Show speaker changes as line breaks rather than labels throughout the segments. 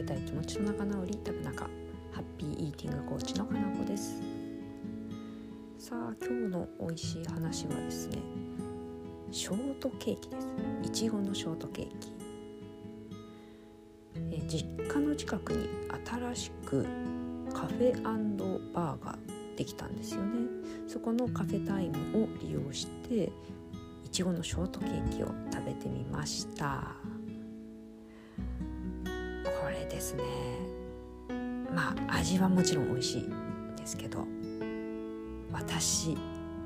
べたい気持ちの仲直り。食べ中ハッピーイーティングコーチのかなこです。さあ今日の美味しい話はですねショートケーキです。いちごのショートケーキ。え実家の近くに新しくカフェバーができたんですよね。そこのカフェタイムを利用していちごのショートケーキを食べてみました。ですね。まあ味はもちろん美味しいですけど私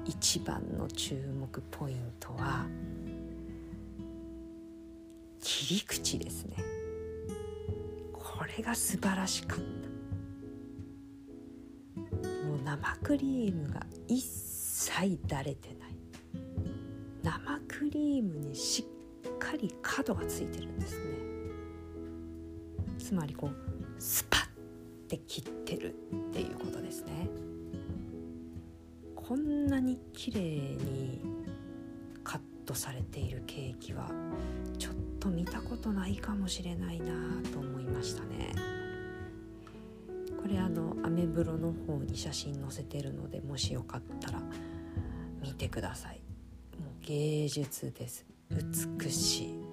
一番の注目ポイントは切り口ですね。これが素晴らしかった。もう生クリームが一切だれてない。生クリームにしっかり角がついてるんですね。つまりこうスパッて切ってるっていうことですね。こんなに綺麗にカットされているケーキはちょっと見たことないかもしれないなと思いましたね。これあのアメブロの方に写真載せてるのでもしよかったら見てください。もう芸術です。美しい。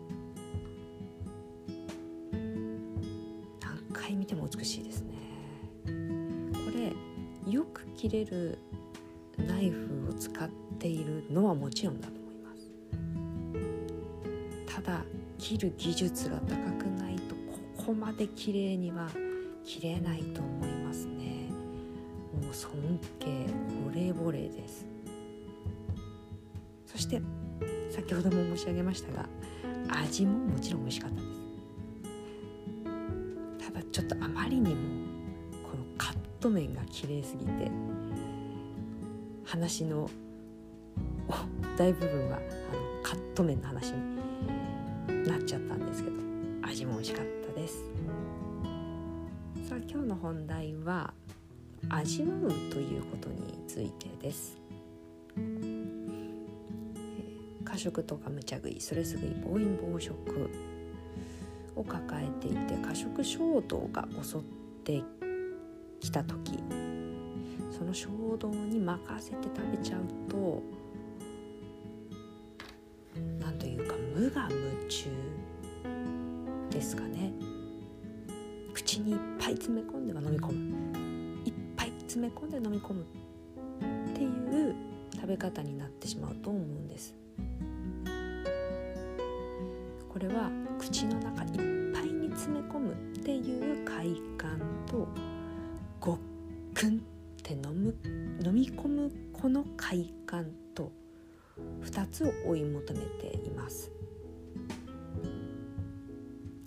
回見ても美しいですね。これよく切れるナイフを使っているのはもちろんだと思います。ただ切る技術が高くないとここまで綺麗には切れないと思いますね。もう尊敬惚れ惚れです。そして先ほども申し上げましたが味ももちろん美味しかった。ちょっとあまりにもこのカット面が綺麗すぎて話の大部分はあのカット麺の話になっちゃったんですけど味も美味しかったです。さあ今日の本題は味わうということについてです。過食とか無茶食いそれすぐい暴飲暴食を抱えていて過食衝動が襲ってきた時その衝動に任せて食べちゃうと何というか無我夢中ですかね。口にいっぱい詰め込んでは飲み込む。いっぱい詰め込んで飲み込むっていう食べ方になってしまうと思うんです。これは口の中いっぱいに詰め込むっていう快感とごっくんって飲む飲み込むこの快感と2つを追い求めています。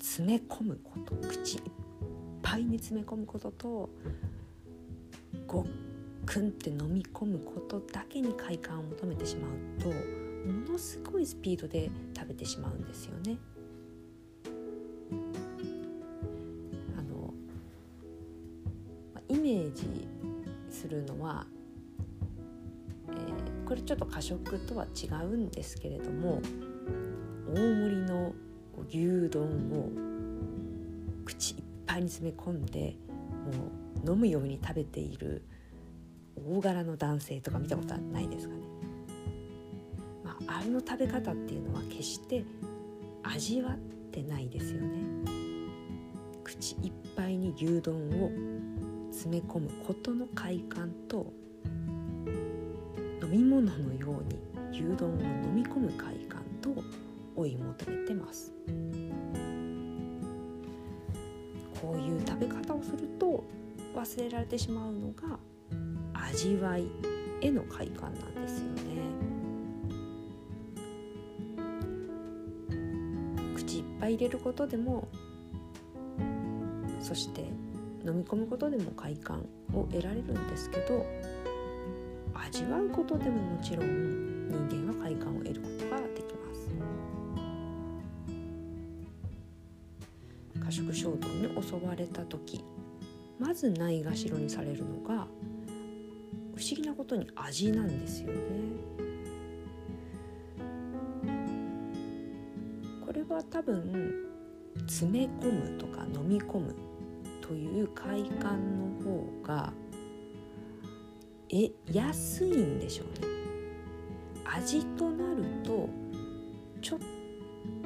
詰め込むこと口いっぱいに詰め込むこととごっくんって飲み込むことだけに快感を求めてしまうとものすごいスピードで食べてしまうんですよね。あのイメージするのは、えー、これちょっと過食とは違うんですけれども大盛りの牛丼を口いっぱいに詰め込んでもう飲むように食べている大柄の男性とか見たことはないですかね。あ、あの食べ方っていうのは決して味わってないですよね。口いっぱいに牛丼を詰め込むことの快感と飲み物のように牛丼を飲み込む快感と追い求めてますこういう食べ方をすると忘れられてしまうのが味わいへの快感なんですよねぱい入れることでもそして飲み込むことでも快感を得られるんですけど味わうことでももちろん人間は快感を得ることができます。過食衝動に襲われた時まずないがしろにされるのが不思議なことに味なんですよね。は多分詰め込むとか飲み込むという快感の方がえ安いんでしょうね。味となるとちょっ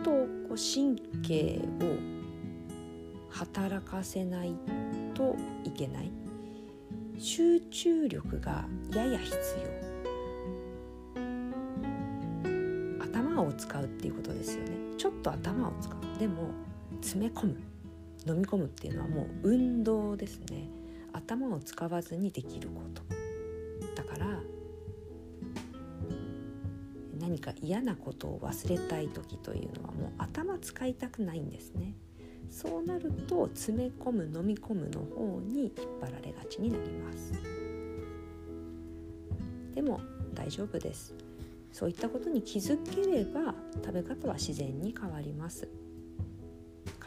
とこう神経を働かせないといけない。集中力がやや必要。頭を使うっていうことですよね。ちょっと頭を使う。でも詰め込む。飲み込むっていうのはもう運動ですね。頭を使わずにできること。だから何か嫌なことを忘れたい時というのはもう頭使いたくないんですね。そうなると詰め込む飲み込むの方に引っ張られがちになります。でも大丈夫です。そういったことに気づければ食べ方は自然に変わります。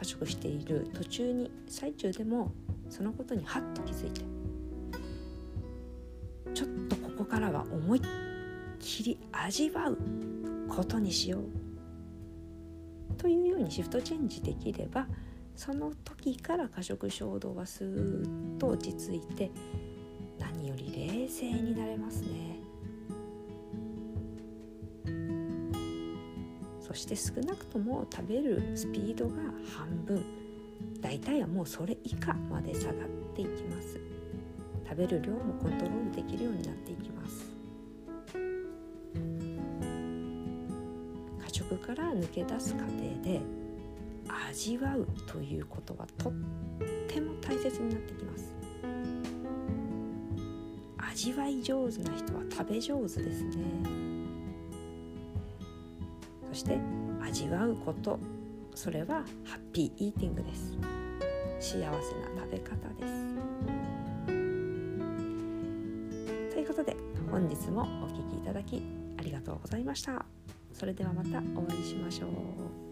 過食している途中に最中でもそのことにハッと気づいてちょっとここからは思いっきり味わうことにしようというようにシフトチェンジできればその時から過食衝動はスーッと落ち着いて何より冷静になれますね。そして少なくとも食べるスピードが半分。大体はもうそれ以下まで下がっていきます。食べる量もコントロールできるようになっていきます。過食から抜け出す過程で味わうということはとっても大切になってきます。味わい上手な人は食べ上手ですね。そして味わうこと。それはハッピーイーティングです。幸せな食べ方です。ということで本日もお聴きいただきありがとうございました。それではまたお会いしましょう。